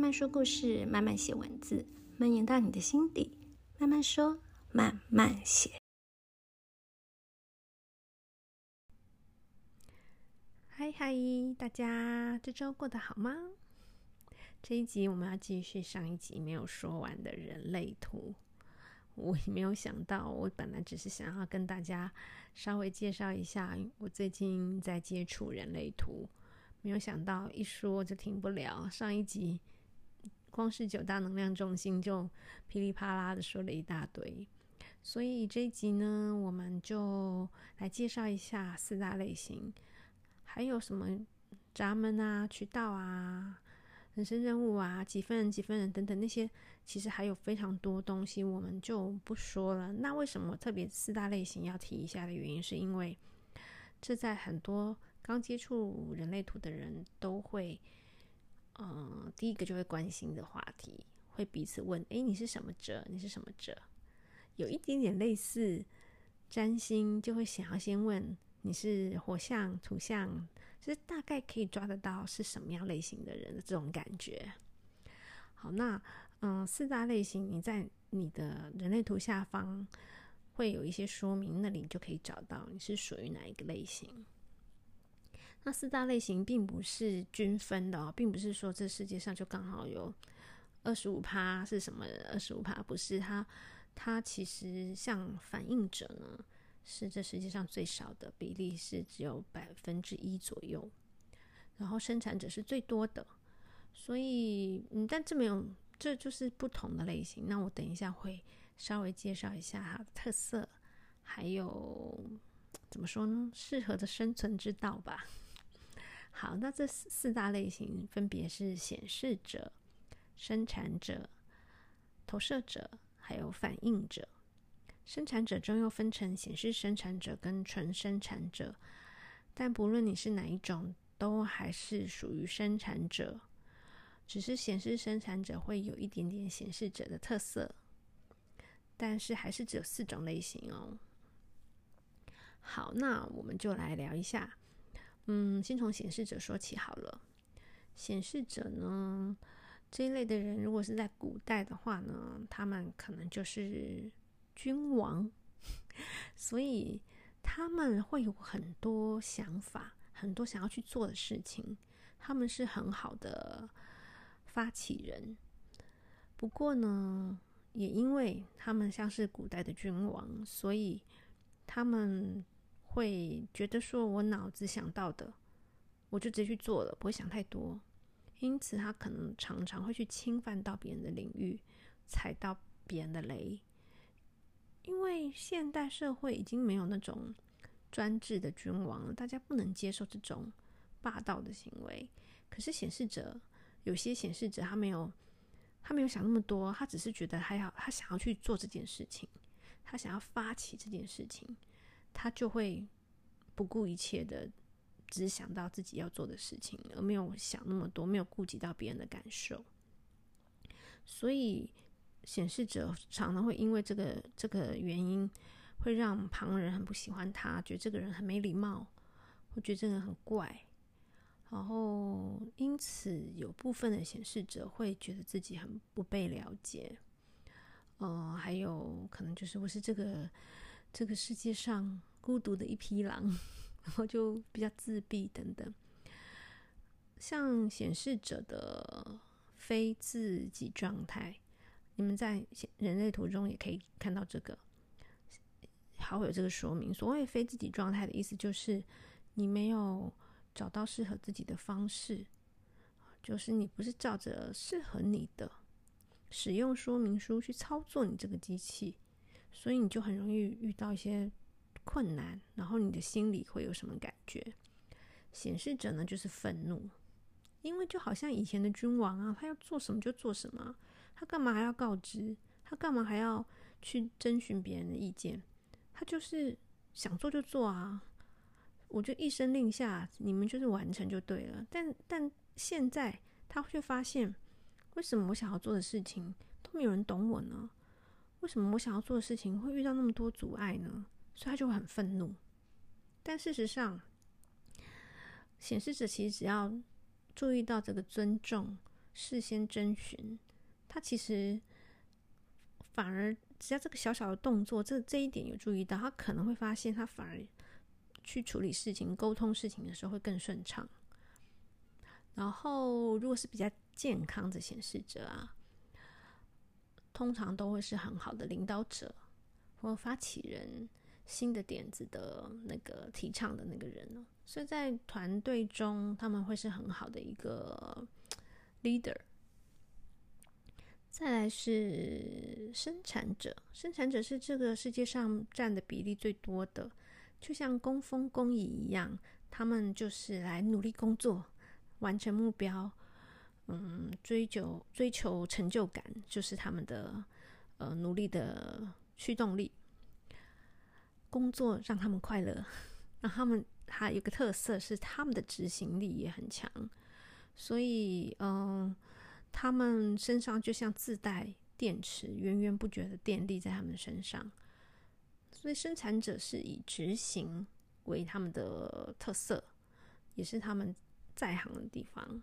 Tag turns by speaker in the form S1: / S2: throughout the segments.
S1: 慢慢说故事，慢慢写文字，蔓延到你的心底。慢慢说，慢慢写。嗨嗨，大家这周过得好吗？这一集我们要继续上一集没有说完的人类图。我也没有想到，我本来只是想要跟大家稍微介绍一下我最近在接触人类图。没有想到一说就停不了，上一集光是九大能量中心就噼里啪啦的说了一大堆，所以这一集呢，我们就来介绍一下四大类型，还有什么闸门啊、渠道啊、人生任务啊、几分人、几分人等等那些，其实还有非常多东西，我们就不说了。那为什么特别四大类型要提一下的原因，是因为这在很多。刚接触人类图的人都会，嗯、第一个就会关心的话题，会彼此问：“诶，你是什么者？你是什么者？”有一点点类似占星，就会想要先问你是火象、土象，就是大概可以抓得到是什么样类型的人的这种感觉。好，那嗯、四大类型，你在你的人类图下方会有一些说明，那里就可以找到你是属于哪一个类型。那四大类型并不是均分的哦，并不是说这世界上就刚好有二十五趴是什么二十五趴，不是它，它其实像反应者呢，是这世界上最少的比例是只有百分之一左右，然后生产者是最多的，所以嗯，但这没有，这就是不同的类型。那我等一下会稍微介绍一下它的特色，还有怎么说呢，适合的生存之道吧。好，那这四四大类型分别是显示者、生产者、投射者，还有反应者。生产者中又分成显示生产者跟纯生产者，但不论你是哪一种，都还是属于生产者，只是显示生产者会有一点点显示者的特色，但是还是只有四种类型哦。好，那我们就来聊一下。嗯，先从显示者说起好了。显示者呢，这一类的人，如果是在古代的话呢，他们可能就是君王，所以他们会有很多想法，很多想要去做的事情。他们是很好的发起人。不过呢，也因为他们像是古代的君王，所以他们。会觉得说，我脑子想到的，我就直接去做了，不会想太多。因此，他可能常常会去侵犯到别人的领域，踩到别人的雷。因为现代社会已经没有那种专制的君王了，大家不能接受这种霸道的行为。可是显示者，有些显示者他没有，他没有想那么多，他只是觉得还要，他想要去做这件事情，他想要发起这件事情。他就会不顾一切的只想到自己要做的事情，而没有想那么多，没有顾及到别人的感受。所以显示者常常会因为这个这个原因，会让旁人很不喜欢他，觉得这个人很没礼貌，会觉得这个人很怪。然后因此有部分的显示者会觉得自己很不被了解。呃，还有可能就是我是这个。这个世界上孤独的一匹狼，然后就比较自闭等等。像显示者的非自己状态，你们在人类图中也可以看到这个，好有这个说明。所谓非自己状态的意思，就是你没有找到适合自己的方式，就是你不是照着适合你的使用说明书去操作你这个机器。所以你就很容易遇到一些困难，然后你的心里会有什么感觉？显示者呢，就是愤怒，因为就好像以前的君王啊，他要做什么就做什么，他干嘛还要告知？他干嘛还要去征询别人的意见？他就是想做就做啊，我就一声令下，你们就是完成就对了。但但现在他却发现，为什么我想要做的事情都没有人懂我呢？为什么我想要做的事情会遇到那么多阻碍呢？所以他就会很愤怒。但事实上，显示者其实只要注意到这个尊重，事先征询，他其实反而只要这个小小的动作，这这一点有注意到，他可能会发现他反而去处理事情、沟通事情的时候会更顺畅。然后，如果是比较健康的显示者啊，通常都会是很好的领导者或发起人。新的点子的那个提倡的那个人哦，所以在团队中他们会是很好的一个 leader。再来是生产者，生产者是这个世界上占的比例最多的，就像工蜂工蚁一样，他们就是来努力工作，完成目标，嗯，追求追求成就感，就是他们的呃努力的驱动力。工作让他们快乐，那他们还有个特色是他们的执行力也很强，所以嗯，他们身上就像自带电池，源源不绝的电力在他们身上。所以生产者是以执行为他们的特色，也是他们在行的地方。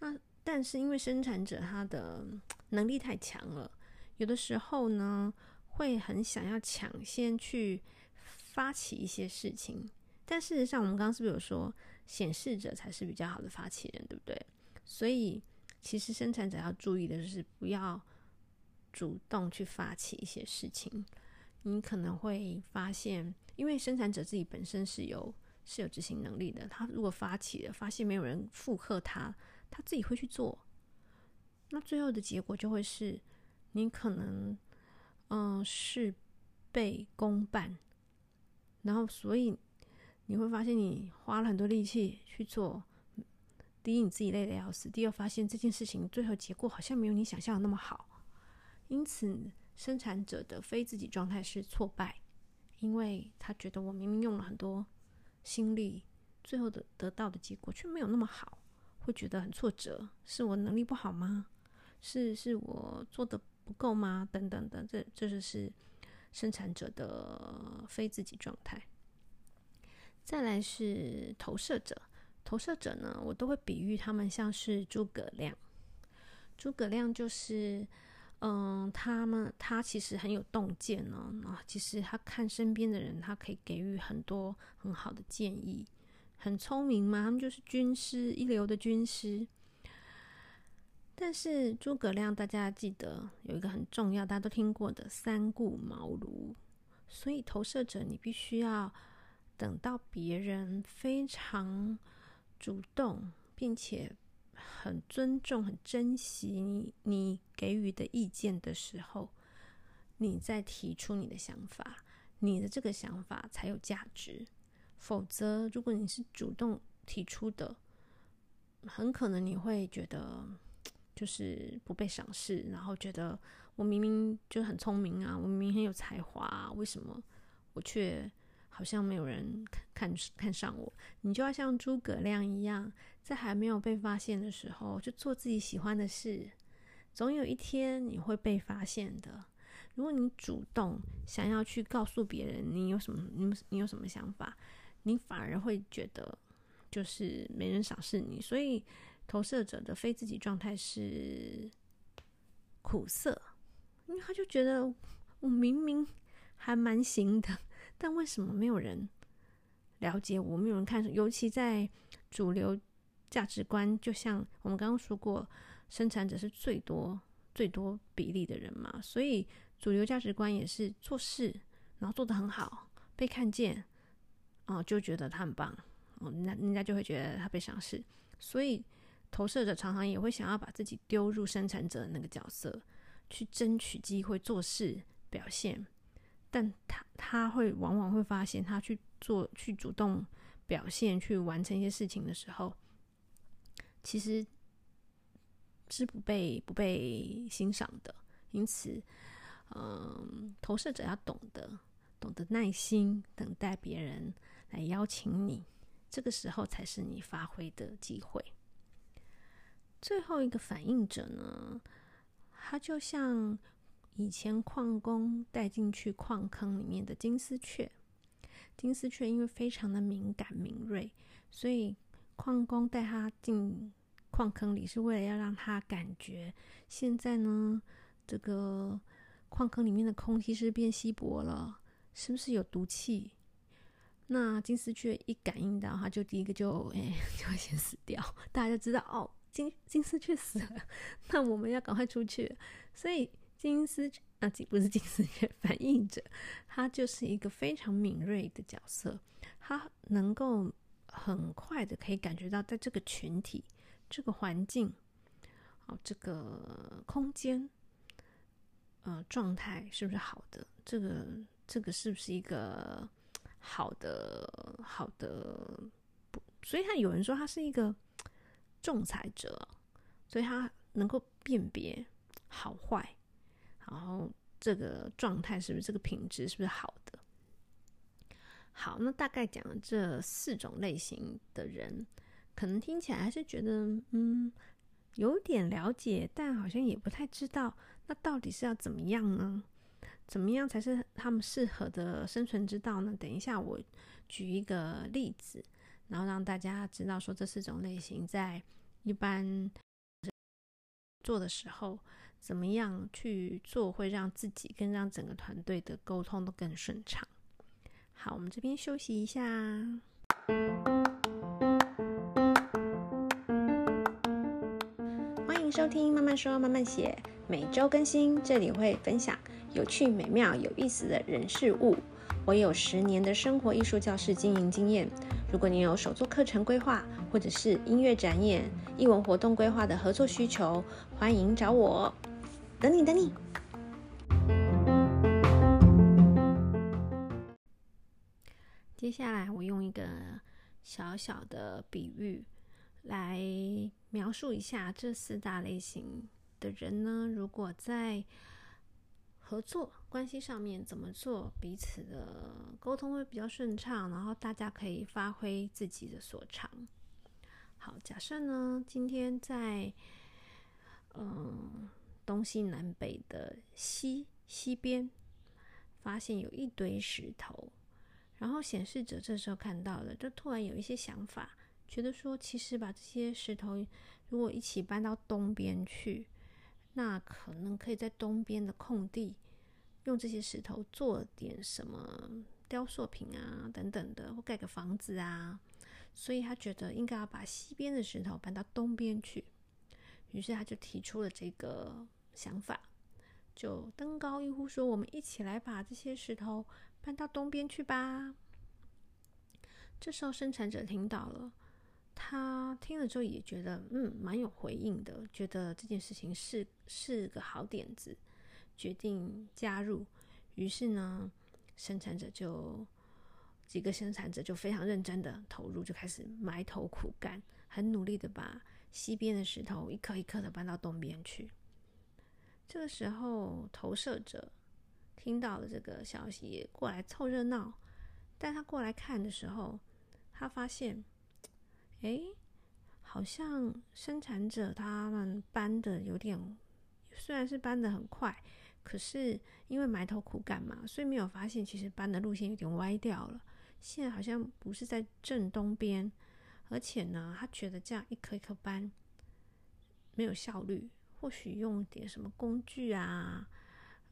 S1: 那但是因为生产者他的能力太强了，有的时候呢会很想要抢先去。发起一些事情，但事实上，我们刚刚是不是有说显示者才是比较好的发起人，对不对？所以，其实生产者要注意的就是不要主动去发起一些事情。你可能会发现，因为生产者自己本身是有是有执行能力的，他如果发起了，发现没有人附和他，他自己会去做，那最后的结果就会是你可能嗯事倍功半。然后，所以你会发现，你花了很多力气去做，第一，你自己累得要死；第二，发现这件事情最后结果好像没有你想象的那么好。因此，生产者的非自己状态是挫败，因为他觉得我明明用了很多心力，最后的得到的结果却没有那么好，会觉得很挫折。是我能力不好吗？是是我做的不够吗？等等的，这这就是。生产者的非自己状态，再来是投射者。投射者呢，我都会比喻他们像是诸葛亮。诸葛亮就是，嗯，他们他其实很有洞见呢。啊，其实他看身边的人，他可以给予很多很好的建议，很聪明嘛。他们就是军师，一流的军师。但是诸葛亮，大家记得有一个很重要，大家都听过的“三顾茅庐”。所以投射者，你必须要等到别人非常主动，并且很尊重、很珍惜你你给予的意见的时候，你再提出你的想法，你的这个想法才有价值。否则，如果你是主动提出的，很可能你会觉得。就是不被赏识，然后觉得我明明就很聪明啊，我明明很有才华，为什么我却好像没有人看看看上我？你就要像诸葛亮一样，在还没有被发现的时候，就做自己喜欢的事，总有一天你会被发现的。如果你主动想要去告诉别人你有什么，你你有什么想法，你反而会觉得就是没人赏识你，所以。投射者的非自己状态是苦涩，因为他就觉得我明明还蛮行的，但为什么没有人了解我，没有人看？尤其在主流价值观，就像我们刚刚说过，生产者是最多最多比例的人嘛，所以主流价值观也是做事，然后做得很好，被看见，哦，就觉得他很棒，哦，那人家就会觉得他被赏识，所以。投射者常常也会想要把自己丢入生产者的那个角色，去争取机会做事表现，但他他会往往会发现，他去做去主动表现去完成一些事情的时候，其实是不被不被欣赏的。因此，嗯，投射者要懂得懂得耐心等待别人来邀请你，这个时候才是你发挥的机会。最后一个反应者呢，他就像以前矿工带进去矿坑里面的金丝雀。金丝雀因为非常的敏感敏锐，所以矿工带他进矿坑里，是为了要让他感觉现在呢，这个矿坑里面的空气是变稀薄了，是不是有毒气？那金丝雀一感应到，它就第一个就 哎、就会先死掉。大家就知道哦，金金丝雀死了，那我们要赶快出去。所以金丝啊，不是金丝雀，反应者，它就是一个非常敏锐的角色，它能够很快的可以感觉到，在这个群体、这个环境、哦这个空间，呃，状态是不是好的？这个这个是不是一个？好的，好的，所以他有人说他是一个仲裁者，所以他能够辨别好坏，然后这个状态是不是这个品质是不是好的？好，那大概讲了这四种类型的人，可能听起来还是觉得嗯有点了解，但好像也不太知道，那到底是要怎么样呢？怎么样才是他们适合的生存之道呢？等一下我举一个例子，然后让大家知道说这四种类型在一般做的时候，怎么样去做会让自己跟让整个团队的沟通都更顺畅。好，我们这边休息一下。欢迎收听慢慢说慢慢写，每周更新，这里会分享。有趣、美妙、有意思的人事物。我有十年的生活艺术教室经营经验。如果你有手作课程规划，或者是音乐展演、艺文活动规划的合作需求，欢迎找我。等你，等你。接下来，我用一个小小的比喻来描述一下这四大类型的人呢。如果在合作关系上面怎么做，彼此的沟通会比较顺畅，然后大家可以发挥自己的所长。好，假设呢，今天在嗯东西南北的西西边发现有一堆石头，然后显示者这时候看到了，就突然有一些想法，觉得说，其实把这些石头如果一起搬到东边去。那可能可以在东边的空地，用这些石头做点什么雕塑品啊，等等的，或盖个房子啊。所以他觉得应该要把西边的石头搬到东边去，于是他就提出了这个想法，就登高一呼说：“我们一起来把这些石头搬到东边去吧。”这时候生产者听到了。他听了之后也觉得，嗯，蛮有回应的，觉得这件事情是是个好点子，决定加入。于是呢，生产者就几个生产者就非常认真的投入，就开始埋头苦干，很努力的把西边的石头一颗一颗的搬到东边去。这个时候，投射者听到了这个消息，也过来凑热闹。但他过来看的时候，他发现。哎，好像生产者他们搬的有点，虽然是搬的很快，可是因为埋头苦干嘛，所以没有发现其实搬的路线有点歪掉了。现在好像不是在正东边，而且呢，他觉得这样一颗一颗搬没有效率，或许用点什么工具啊、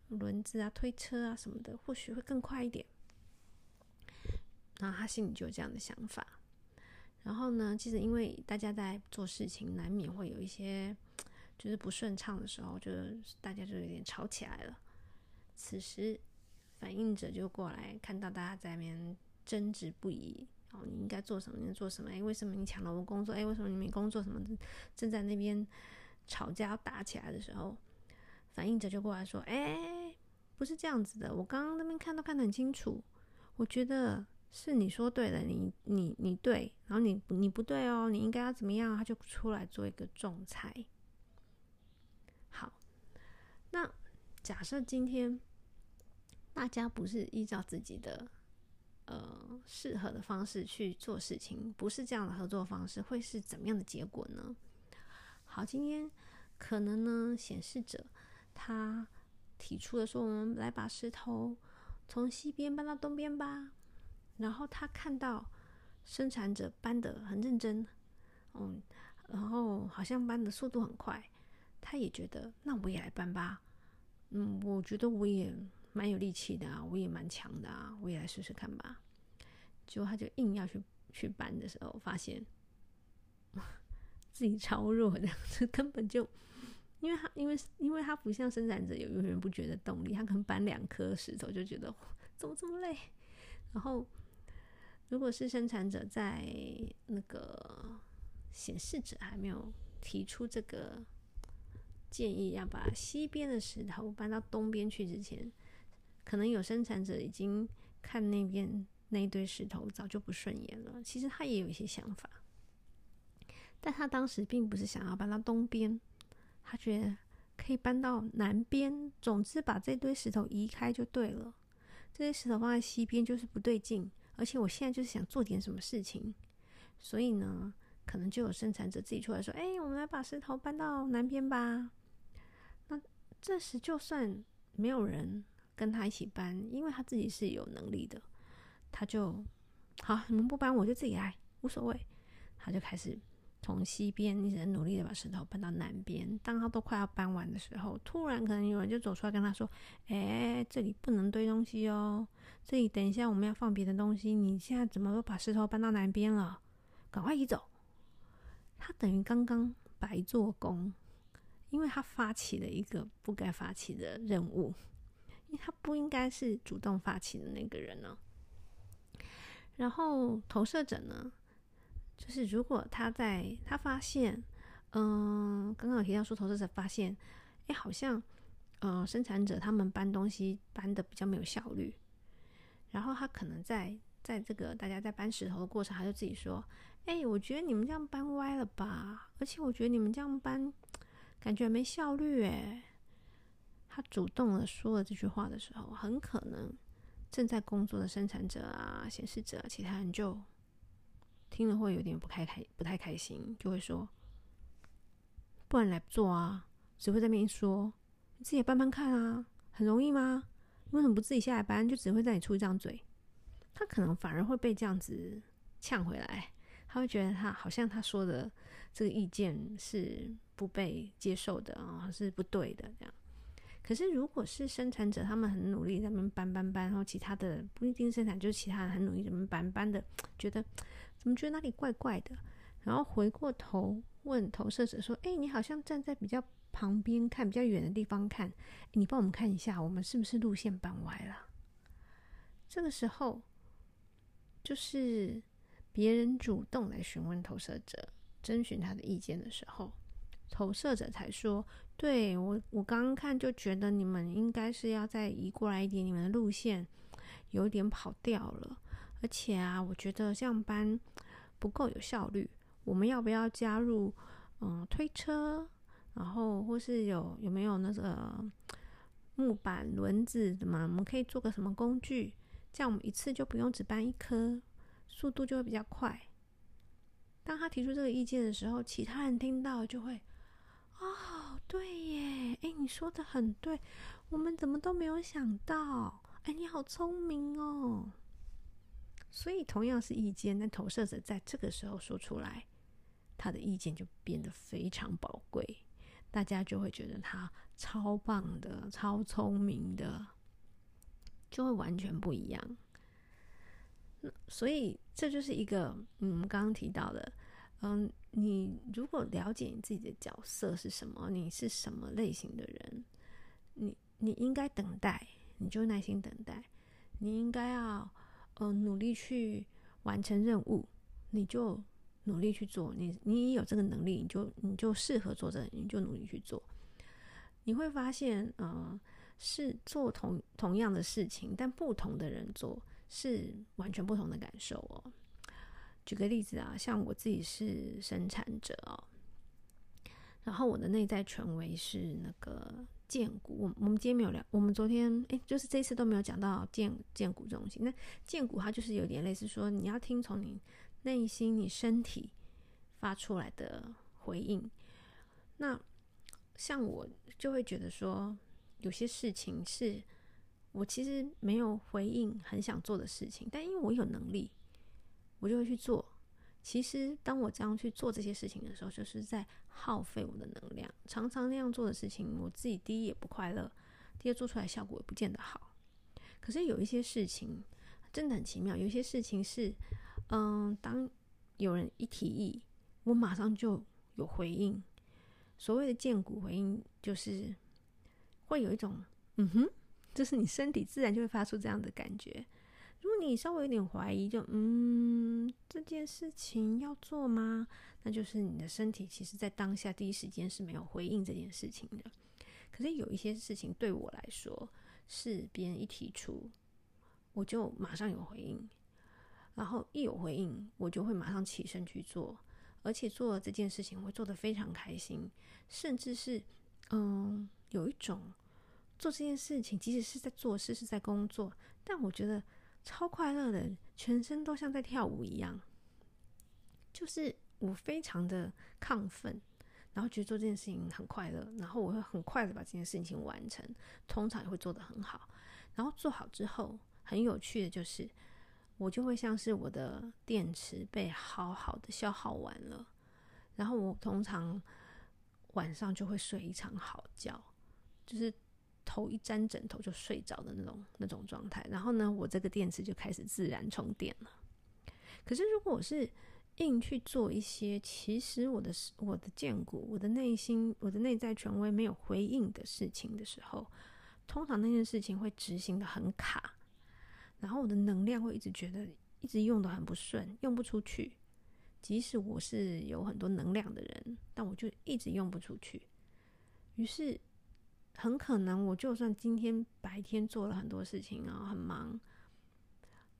S1: 轮子啊、推车啊什么的，或许会更快一点。然后他心里就有这样的想法。然后呢，其实因为大家在做事情，难免会有一些就是不顺畅的时候，就大家就有点吵起来了。此时，反应者就过来，看到大家在那边争执不已。哦，你应该做什么？你做什么？哎，为什么你抢了我工作？哎，为什么你没工作？什么正在那边吵架打起来的时候，反应者就过来说：“哎，不是这样子的，我刚刚那边看都看得很清楚，我觉得。”是你说对了，你你你对，然后你你不对哦，你应该要怎么样？他就出来做一个仲裁。好，那假设今天大家不是依照自己的呃适合的方式去做事情，不是这样的合作方式，会是怎么样的结果呢？好，今天可能呢，显示者他提出了说，我们来把石头从西边搬到东边吧。然后他看到生产者搬得很认真，嗯然后好像搬的速度很快，他也觉得那我也来搬吧。嗯，我觉得我也蛮有力气的啊，我也蛮强的啊，我也来试试看吧。结果他就硬要去去搬的时候，发现 自己超弱的，这 根本就因为他因为因为他不像生产者有源源不绝的动力，他可能搬两颗石头就觉得 怎么这么累。然后如果是生产者在那个显示者还没有提出这个。建议要把西边的石头搬到东边去之前，可能有生产者已经看那边那一堆石头早就不顺眼了。其实他也有一些想法，但他当时并不是想要搬到东边，他觉得可以搬到南边。总之把这堆石头移开就对了。这些石头放在西边就是不对劲，而且我现在就是想做点什么事情，所以呢，可能就有生产者自己出来说：“哎，我们来把石头搬到南边吧。”那这时，就算没有人跟他一起搬，因为他自己是有能力的，他就好，你们不搬，我就自己来，无所谓。他就开始从西边一直很努力的把石头搬到南边。当他都快要搬完的时候，突然可能有人就走出来跟他说：“哎，这里不能堆东西哦，这里等一下我们要放别的东西。你现在怎么都把石头搬到南边了？赶快移走！”他等于刚刚白做工。因为他发起了一个不该发起的任务，因为他不应该是主动发起的那个人呢。然后投射者呢，就是如果他在他发现，嗯，刚刚有提到说投资者发现，哎，好像，呃，生产者他们搬东西搬的比较没有效率，然后他可能在在这个大家在搬石头的过程，他就自己说，哎，我觉得你们这样搬歪了吧，而且我觉得你们这样搬。感觉没效率诶。他主动的说了这句话的时候，很可能正在工作的生产者啊、显示者、其他人就听了会有点不开开、不太开心，就会说：“不然来不做啊！”只会在那边说：“你自己也搬搬看啊，很容易吗？为什么不自己下来搬？就只会在你出一张嘴。”他可能反而会被这样子呛回来，他会觉得他好像他说的这个意见是。不被接受的啊，是不对的这样。可是如果是生产者，他们很努力在那边搬搬搬，然后其他的不一定生产，就是其他人很努力 怎么搬搬的，觉得怎么觉得哪里怪怪的，然后回过头问投射者说：“哎，你好像站在比较旁边看，比较远的地方看，你帮我们看一下，我们是不是路线搬歪了？”这个时候，就是别人主动来询问投射者，征询他的意见的时候。投射者才说：“对，我，我刚刚看就觉得你们应该是要再移过来一点，你们的路线有点跑掉了。而且啊，我觉得这样搬不够有效率。我们要不要加入嗯推车？然后或是有有没有那个木板轮子的嘛？我们可以做个什么工具？这样我们一次就不用只搬一颗，速度就会比较快。”当他提出这个意见的时候，其他人听到就会。对耶，哎，你说的很对，我们怎么都没有想到，哎，你好聪明哦。所以同样是意见，但投射者在这个时候说出来，他的意见就变得非常宝贵，大家就会觉得他超棒的、超聪明的，就会完全不一样。所以这就是一个，嗯，刚刚提到的。嗯，你如果了解你自己的角色是什么，你是什么类型的人，你你应该等待，你就耐心等待。你应该要呃努力去完成任务，你就努力去做。你你有这个能力，你就你就适合做这，你就努力去做。你会发现，呃，是做同同样的事情，但不同的人做是完全不同的感受哦。举个例子啊，像我自己是生产者哦，然后我的内在权威是那个荐骨。我我们今天没有聊，我们昨天诶，就是这次都没有讲到荐荐骨这种东西。那荐骨它就是有点类似说，你要听从你内心、你身体发出来的回应。那像我就会觉得说，有些事情是我其实没有回应，很想做的事情，但因为我有能力。我就会去做，其实当我这样去做这些事情的时候，就是在耗费我的能量。常常那样做的事情，我自己第一也不快乐，第二做出来效果也不见得好。可是有一些事情真的很奇妙，有一些事情是，嗯，当有人一提议，我马上就有回应。所谓的见骨回应，就是会有一种嗯哼，就是你身体自然就会发出这样的感觉。如果你稍微有点怀疑，就嗯，这件事情要做吗？那就是你的身体其实在当下第一时间是没有回应这件事情的。可是有一些事情对我来说，是别人一提出，我就马上有回应，然后一有回应，我就会马上起身去做。而且做了这件事情，我会做得非常开心，甚至是，嗯，有一种做这件事情，即使是在做事，是在工作，但我觉得超快乐的，全身都像在跳舞一样。就是我非常的亢奋，然后觉得做这件事情很快乐，然后我会很快的把这件事情完成，通常也会做得很好。然后做好之后，很有趣的就是。我就会像是我的电池被好好的消耗完了，然后我通常晚上就会睡一场好觉，就是头一沾枕头就睡着的那种那种状态。然后呢，我这个电池就开始自然充电了。可是如果我是硬去做一些，其实我的我的荐骨、我的内心、我的内在权威没有回应的事情的时候，通常那件事情会执行得很卡。然后我的能量会一直觉得一直用得很不顺，用不出去。即使我是有很多能量的人，但我就一直用不出去。于是很可能我就算今天白天做了很多事情啊，很忙，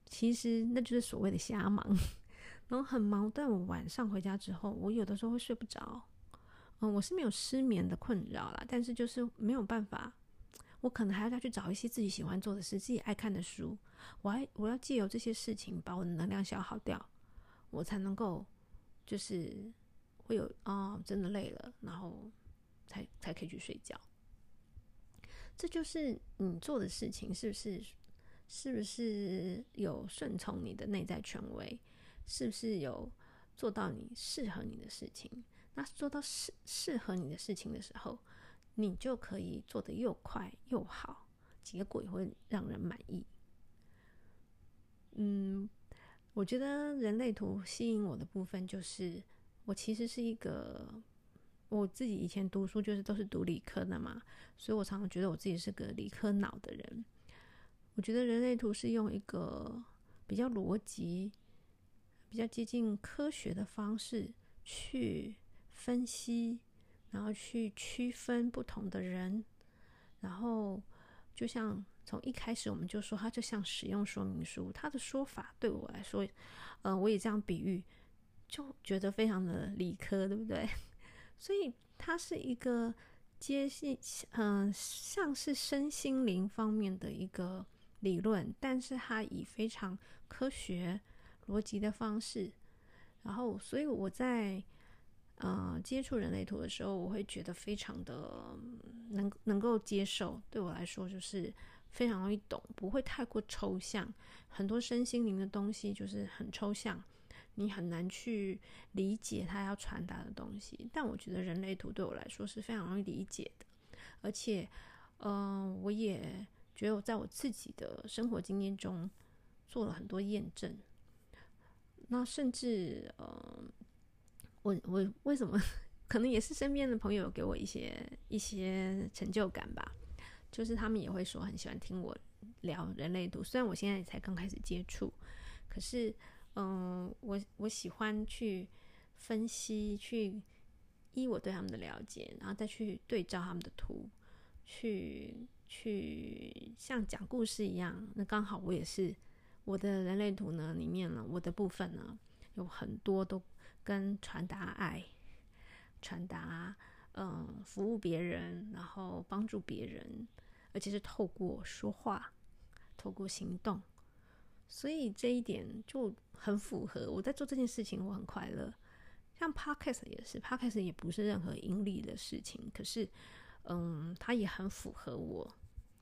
S1: 其实那就是所谓的瞎忙。然后很忙，但我晚上回家之后，我有的时候会睡不着。嗯，我是没有失眠的困扰啦，但是就是没有办法。我可能还要再去找一些自己喜欢做的事，自己爱看的书。我还我要借由这些事情把我的能量消耗掉，我才能够就是会有啊、哦，真的累了，然后才才可以去睡觉。这就是你做的事情是不是是不是有顺从你的内在权威？是不是有做到你适合你的事情？那做到适适合你的事情的时候，你就可以做得又快又好，结果也会让人满意。嗯，我觉得人类图吸引我的部分就是，我其实是一个我自己以前读书就是都是读理科的嘛，所以我常常觉得我自己是个理科脑的人。我觉得人类图是用一个比较逻辑、比较接近科学的方式去分析。然后去区分不同的人，然后就像从一开始我们就说，它就像使用说明书，它的说法对我来说，呃，我也这样比喻，就觉得非常的理科，对不对？所以它是一个接近，嗯、像是身心灵方面的一个理论，但是它以非常科学逻辑的方式，然后，所以我在。呃，接触人类图的时候，我会觉得非常的能能够接受。对我来说，就是非常容易懂，不会太过抽象。很多身心灵的东西就是很抽象，你很难去理解他要传达的东西。但我觉得人类图对我来说是非常容易理解的，而且，嗯、呃，我也觉得我在我自己的生活经验中做了很多验证。那甚至，呃。我我为什么可能也是身边的朋友给我一些一些成就感吧，就是他们也会说很喜欢听我聊人类图，虽然我现在才刚开始接触，可是嗯，我我喜欢去分析，去依我对他们的了解，然后再去对照他们的图，去去像讲故事一样。那刚好我也是我的人类图呢里面呢，我的部分呢有很多都。跟传达爱、传达嗯服务别人，然后帮助别人，而且是透过说话、透过行动，所以这一点就很符合我在做这件事情，我很快乐。像 Podcast 也是，Podcast 也不是任何盈利的事情，可是嗯，它也很符合我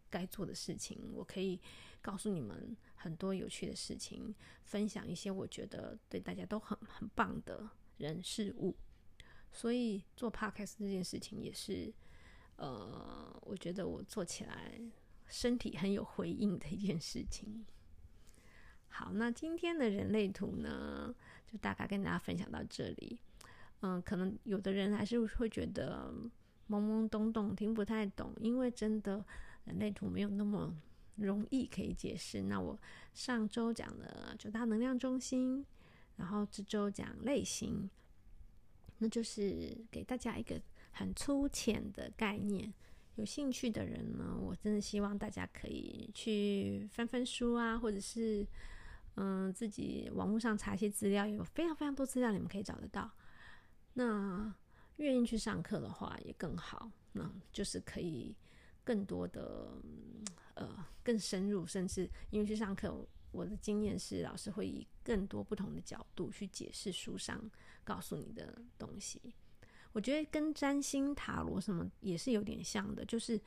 S1: 该做的事情。我可以告诉你们很多有趣的事情，分享一些我觉得对大家都很很棒的人事物。所以做 podcast 这件事情也是，呃，我觉得我做起来身体很有回应的一件事情。好，那今天的人类图呢，就大概跟大家分享到这里。嗯，可能有的人还是会觉得懵懵懂懂，听不太懂，因为真的人类图没有那么容易可以解释。那我上周讲了九大能量中心，然后这周讲类型，那就是给大家一个很粗浅的概念。有兴趣的人呢，我真的希望大家可以去翻翻书啊，或者是嗯自己网络上查一些资料，有非常非常多资料你们可以找得到。那愿意去上课的话也更好，那就是可以更多的呃更深入，甚至因为去上课，我的经验是老师会以更多不同的角度去解释书上告诉你的东西。我觉得跟占星塔罗什么也是有点像的，就是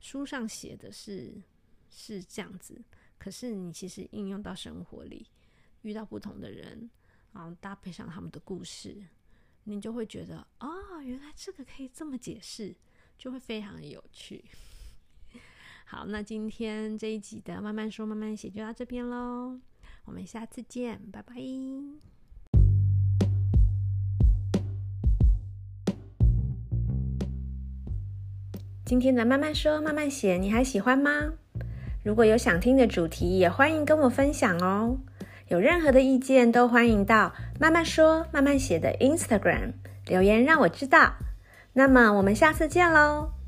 S1: 书上写的是是这样子，可是你其实应用到生活里，遇到不同的人，然后搭配上他们的故事。你就会觉得哦，原来这个可以这么解释，就会非常的有趣。好，那今天这一集的慢慢说慢慢写就到这边喽，我们下次见，拜拜。今天的慢慢说慢慢写你还喜欢吗？如果有想听的主题，也欢迎跟我分享哦。有任何的意见都欢迎到慢慢说慢慢写的 Instagram 留言让我知道。那么我们下次见喽。